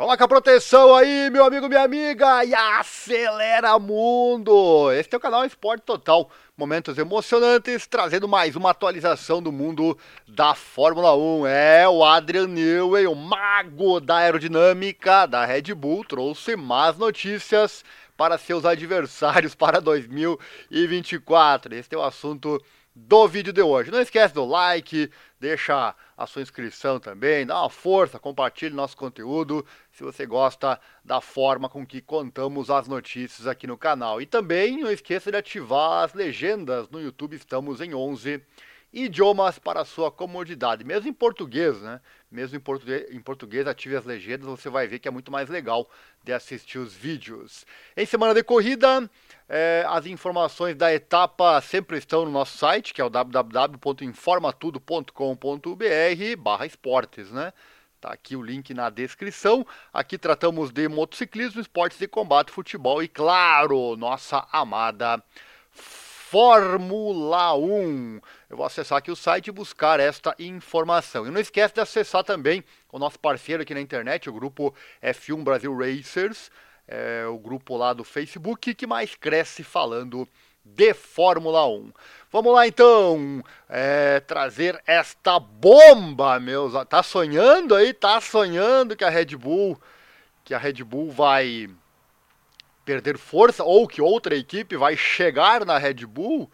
Coloca a proteção aí, meu amigo, minha amiga, e acelera mundo! Este é o canal Esporte Total, momentos emocionantes, trazendo mais uma atualização do mundo da Fórmula 1. É, o Adrian Newey, o mago da aerodinâmica da Red Bull, trouxe más notícias para seus adversários para 2024. Este é o assunto do vídeo de hoje. Não esquece do like, deixa a sua inscrição também, dá uma força, compartilhe nosso conteúdo se você gosta da forma com que contamos as notícias aqui no canal. E também não esqueça de ativar as legendas no YouTube, estamos em 11 idiomas para sua comodidade, mesmo em português, né? Mesmo em português, em português, ative as legendas, você vai ver que é muito mais legal de assistir os vídeos. Em semana de corrida, é, as informações da etapa sempre estão no nosso site, que é o www.informatudo.com.br barra esportes, né? Tá aqui o link na descrição. Aqui tratamos de motociclismo, esportes de combate, futebol e, claro, nossa amada Fórmula 1. Eu vou acessar aqui o site e buscar esta informação. E não esquece de acessar também o nosso parceiro aqui na internet, o grupo F1 Brasil Racers, é o grupo lá do Facebook que mais cresce falando de Fórmula 1. Vamos lá então, é, trazer esta bomba, meus. Tá sonhando aí? Tá sonhando que a Red Bull, que a Red Bull vai perder força ou que outra equipe vai chegar na Red Bull?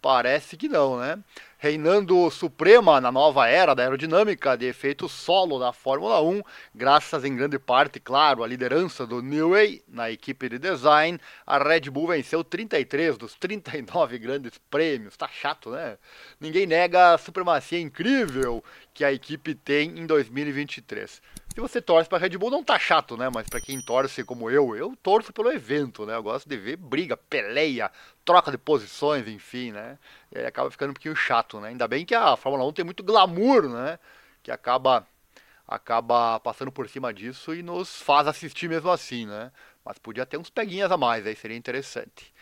Parece que não, né? Reinando suprema na nova era da aerodinâmica de efeito solo da Fórmula 1, graças em grande parte, claro, à liderança do Newey na equipe de design, a Red Bull venceu 33 dos 39 grandes prêmios. Tá chato, né? Ninguém nega a supremacia incrível que a equipe tem em 2023 se você torce para Red Bull, não tá chato, né? Mas para quem torce como eu, eu torço pelo evento, né? Eu gosto de ver briga, peleia, troca de posições, enfim, né? E aí acaba ficando um pouquinho chato, né? Ainda bem que a Fórmula 1 tem muito glamour, né? Que acaba acaba passando por cima disso e nos faz assistir mesmo assim, né? Mas podia ter uns peguinhas a mais, aí seria interessante.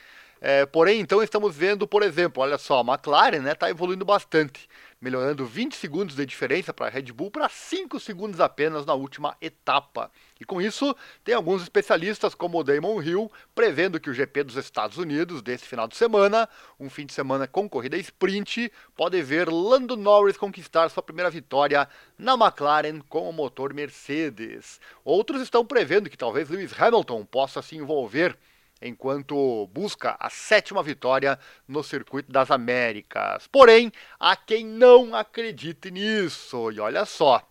É, porém, então estamos vendo, por exemplo, olha só, a McLaren né, tá evoluindo bastante melhorando 20 segundos de diferença para a Red Bull para 5 segundos apenas na última etapa. E com isso, tem alguns especialistas como o Damon Hill prevendo que o GP dos Estados Unidos desse final de semana, um fim de semana com corrida sprint, pode ver Lando Norris conquistar sua primeira vitória na McLaren com o motor Mercedes. Outros estão prevendo que talvez Lewis Hamilton possa se envolver enquanto busca a sétima vitória no Circuito das Américas. Porém, há quem não acredite nisso. E olha só,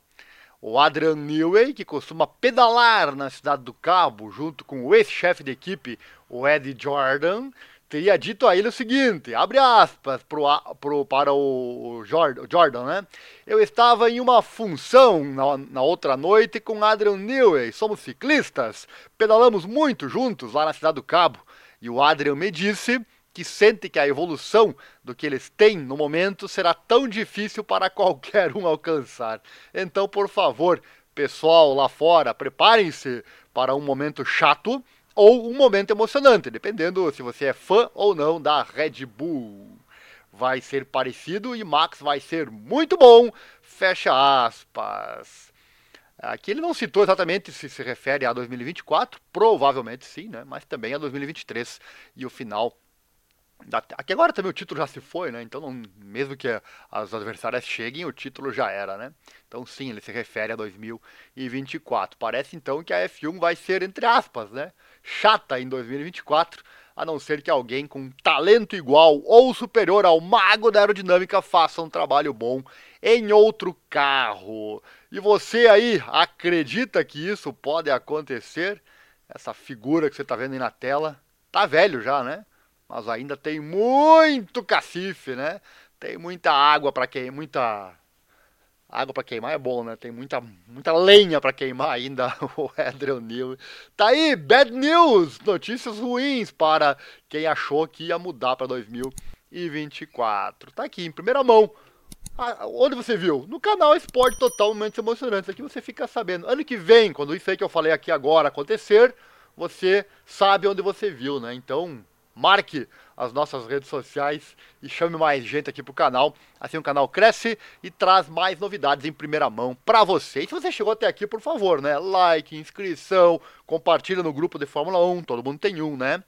o Adrian Newey, que costuma pedalar na cidade do Cabo junto com o ex-chefe de equipe, o Eddie Jordan, teria dito a ele o seguinte, abre aspas pro, pro, para o Jordan, né? Eu estava em uma função na, na outra noite com Adrian Newey, somos ciclistas, pedalamos muito juntos lá na Cidade do Cabo, e o Adrian me disse que sente que a evolução do que eles têm no momento será tão difícil para qualquer um alcançar. Então, por favor, pessoal lá fora, preparem-se para um momento chato, ou um momento emocionante, dependendo se você é fã ou não da Red Bull. Vai ser parecido e Max vai ser muito bom, fecha aspas. Aqui ele não citou exatamente se se refere a 2024, provavelmente sim, né? mas também a 2023 e o final Aqui agora também o título já se foi, né? Então, não, mesmo que as adversárias cheguem, o título já era, né? Então, sim, ele se refere a 2024. Parece então que a F1 vai ser, entre aspas, né? Chata em 2024, a não ser que alguém com talento igual ou superior ao mago da aerodinâmica faça um trabalho bom em outro carro. E você aí acredita que isso pode acontecer? Essa figura que você está vendo aí na tela tá velho já, né? Mas ainda tem muito cacife, né? Tem muita água para queimar, muita água para queimar é bom, né? Tem muita muita lenha para queimar ainda o Adrian Newey. Tá aí, bad news, notícias ruins para quem achou que ia mudar para 2024. Tá aqui em primeira mão. Ah, onde você viu? No canal Esporte Total Momentos Emocionantes. Aqui você fica sabendo. Ano que vem, quando isso aí que eu falei aqui agora acontecer, você sabe onde você viu, né? Então, marque as nossas redes sociais e chame mais gente aqui pro canal. Assim o canal cresce e traz mais novidades em primeira mão para você. E se você chegou até aqui, por favor, né? Like, inscrição, compartilha no grupo de Fórmula 1, todo mundo tem um, né?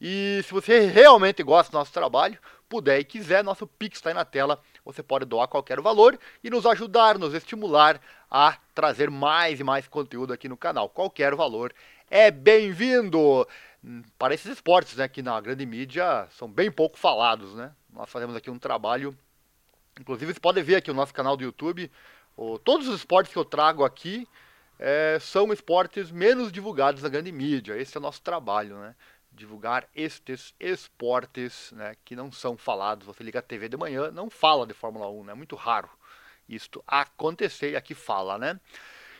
E se você realmente gosta do nosso trabalho, puder e quiser, nosso Pix está aí na tela. Você pode doar qualquer valor e nos ajudar, nos estimular a trazer mais e mais conteúdo aqui no canal. Qualquer valor é bem-vindo para esses esportes, né, que na grande mídia são bem pouco falados, né? Nós fazemos aqui um trabalho, inclusive você pode ver aqui o nosso canal do YouTube, o, todos os esportes que eu trago aqui é, são esportes menos divulgados na grande mídia. Esse é o nosso trabalho, né? Divulgar estes esportes né, que não são falados. Você liga a TV de manhã, não fala de Fórmula 1, né? É muito raro isto acontecer e aqui fala, né?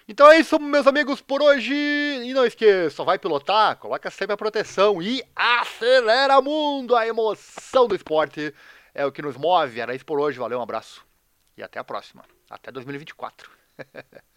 Então é isso, meus amigos, por hoje. E não esqueça, vai pilotar, coloca sempre a proteção e acelera mundo! A emoção do esporte é o que nos move. Era isso por hoje, valeu, um abraço. E até a próxima. Até 2024.